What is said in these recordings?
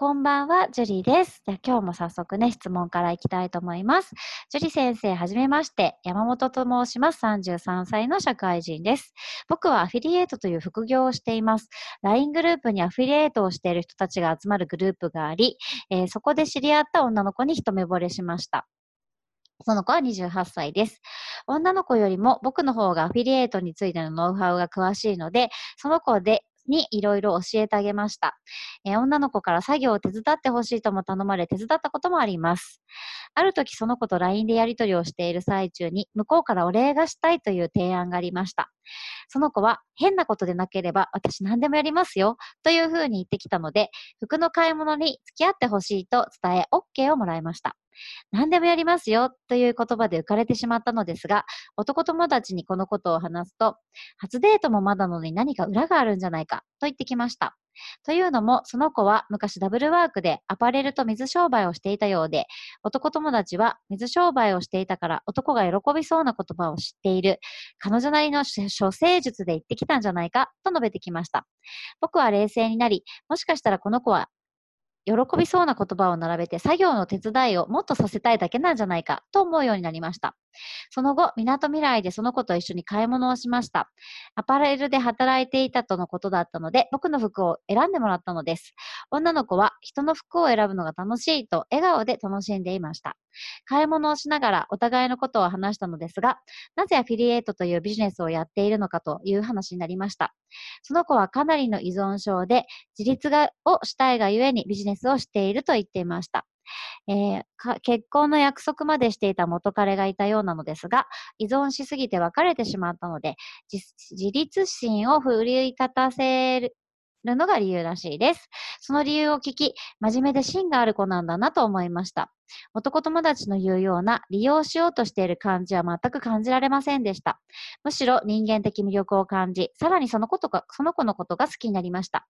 こんばんは、ジュリーです。じゃ今日も早速ね、質問からいきたいと思います。ジュリ先生、はじめまして。山本と申します。33歳の社会人です。僕はアフィリエイトという副業をしています。LINE グループにアフィリエイトをしている人たちが集まるグループがあり、えー、そこで知り合った女の子に一目惚れしました。その子は28歳です。女の子よりも僕の方がアフィリエイトについてのノウハウが詳しいので、その子でにいろいろ教えてあげました、えー、女の子から作業を手伝ってほしいとも頼まれ手伝ったこともあります。ある時その子と LINE でやり取りをしている最中に向こうからお礼がしたいという提案がありました。その子は変なことでなければ私何でもやりますよというふうに言ってきたので服の買い物に付き合ってほしいと伝え OK をもらいました。何でもやりますよという言葉で浮かれてしまったのですが、男友達にこのことを話すと、初デートもまだのに何か裏があるんじゃないかと言ってきました。というのも、その子は昔ダブルワークでアパレルと水商売をしていたようで、男友達は水商売をしていたから男が喜びそうな言葉を知っている。彼女なりの処世術で言ってきたんじゃないかと述べてきました。僕は冷静になり、もしかしたらこの子は喜びそうな言葉を並べて作業の手伝いをもっとさせたいだけなんじゃないかと思うようになりました。その後、港未来でその子と一緒に買い物をしました。アパレルで働いていたとのことだったので、僕の服を選んでもらったのです。女の子は人の服を選ぶのが楽しいと笑顔で楽しんでいました。買い物をしながらお互いのことを話したのですが、なぜアフィリエイトというビジネスをやっているのかという話になりました。その子はかなりの依存症で、自立がをしたいがゆえにビジネスをしていると言っていました。えー、結婚の約束までしていた元彼がいたようなのですが、依存しすぎて別れてしまったので、自立心を奮い立たせるのが理由らしいです。その理由を聞き、真面目で芯がある子なんだなと思いました。男友達の言うような利用しようとしている感じは全く感じられませんでした。むしろ人間的魅力を感じ、さらにそのことが、その子のことが好きになりました。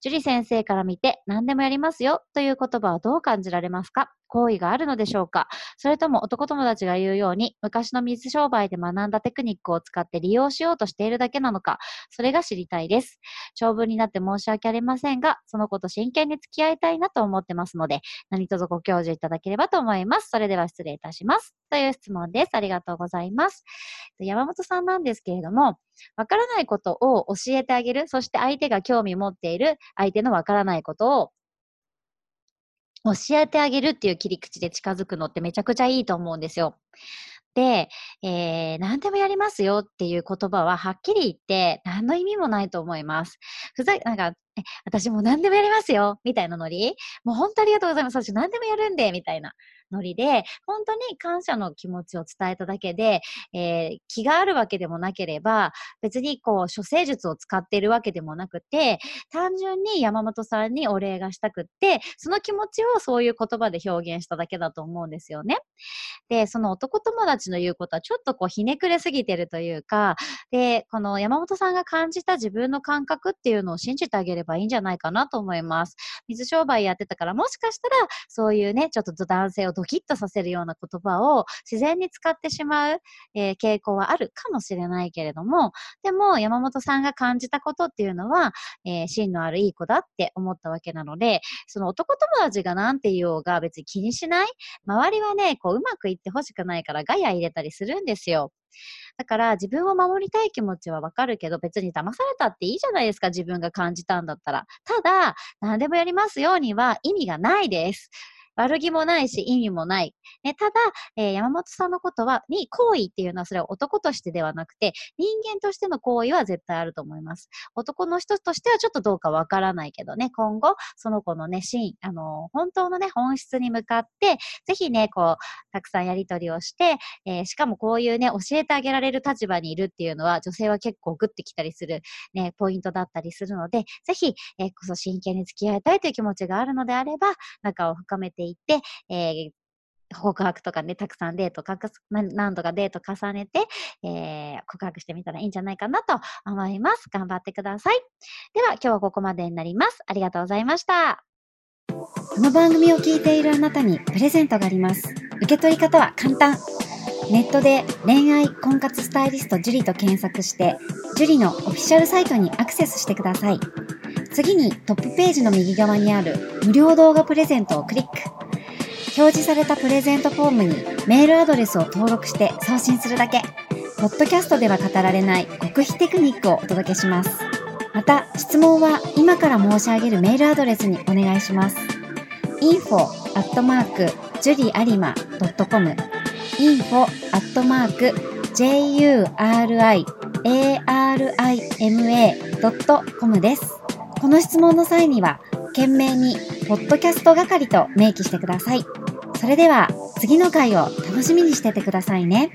樹里先生から見て何でもやりますよという言葉はどう感じられますか？好意があるのでしょうか？それとも男友達が言うように昔の水商売で学んだテクニックを使って利用しようとしているだけなのか？それが知りたいです。長文になって申し訳ありませんが、その子と真剣に付き合いたいなと思ってますので、何卒ご教授いただければと思います。それでは失礼いたします。という質問です。ありがとうございます。山本さんなんですけれども、わからないことを教えてあげる、そして相手が興味持っている相手のわからないことを教えてあげるっていう切り口で近づくのってめちゃくちゃいいと思うんですよ。で、えー、何でもやりますよっていう言葉ははっきり言って何の意味もないと思います。ふざなんか、私もう何でもやりますよみたいなノリ？もう本当ありがとうございます。私何でもやるんでみたいなノリで、本当に感謝の気持ちを伝えただけで、えー、気があるわけでもなければ、別にこう、処世術を使っているわけでもなくて、単純に山本さんにお礼がしたくって、その気持ちをそういう言葉で表現しただけだと思うんですよね。で、その男友達の言うことはちょっとこうひねくれすぎてるというか、で、この山本さんが感じた自分の感覚っていうのを信じてあげればいいんじゃないかなと思います。水商売やってたから、もしかしたらそういうね、ちょっと男性をドキッとさせるような言葉を自然に使ってしまう、えー、傾向はあるかもしれないけれども、でも山本さんが感じたことっていうのは、えー、芯のあるいい子だって思ったわけなので、その男友達が何て言おうが別に気にしない周りはね、こううまくいってほしくないからガヤ入れたりするんですよ。だから自分を守りたい気持ちはわかるけど別に騙されたっていいじゃないですか自分が感じたんだったら。ただ何でもやりますようには意味がないです。悪気もないし意味もない。ね、ただ、えー、山本さんのことは、に行為っていうのはそれは男としてではなくて、人間としての行為は絶対あると思います。男の人としてはちょっとどうかわからないけどね、今後、その子のね、シーン、あのー、本当のね、本質に向かって、ぜひね、こう、たくさんやりとりをして、えー、しかもこういうね、教えてあげられる立場にいるっていうのは、女性は結構グッてきたりする、ね、ポイントだったりするので、ぜひ、えー、こそ真剣に付き合いたいという気持ちがあるのであれば、仲を深めていって、えー、告白とかね、たくさんデート、何度かデート重ねて、えー、告白してみたらいいんじゃないかなと思います。頑張ってください。では、今日はここまでになります。ありがとうございました。この番組を聞いているあなたにプレゼントがあります。受け取り方は簡単。ネットで恋愛婚活スタイリスト樹と検索して、樹のオフィシャルサイトにアクセスしてください。次にトップページの右側にある無料動画プレゼントをクリック。表示されたプレゼントフォームにメールアドレスを登録して送信するだけ。ポッドキャストでは語られない極秘テクニックをお届けします。また、質問は今から申し上げるメールアドレスにお願いします。info アットマーク juriarima.com info アットマーク juriarima.com です。この質問の際には、懸命に、ポッドキャスト係と明記してください。それでは、次の回を楽しみにしててくださいね。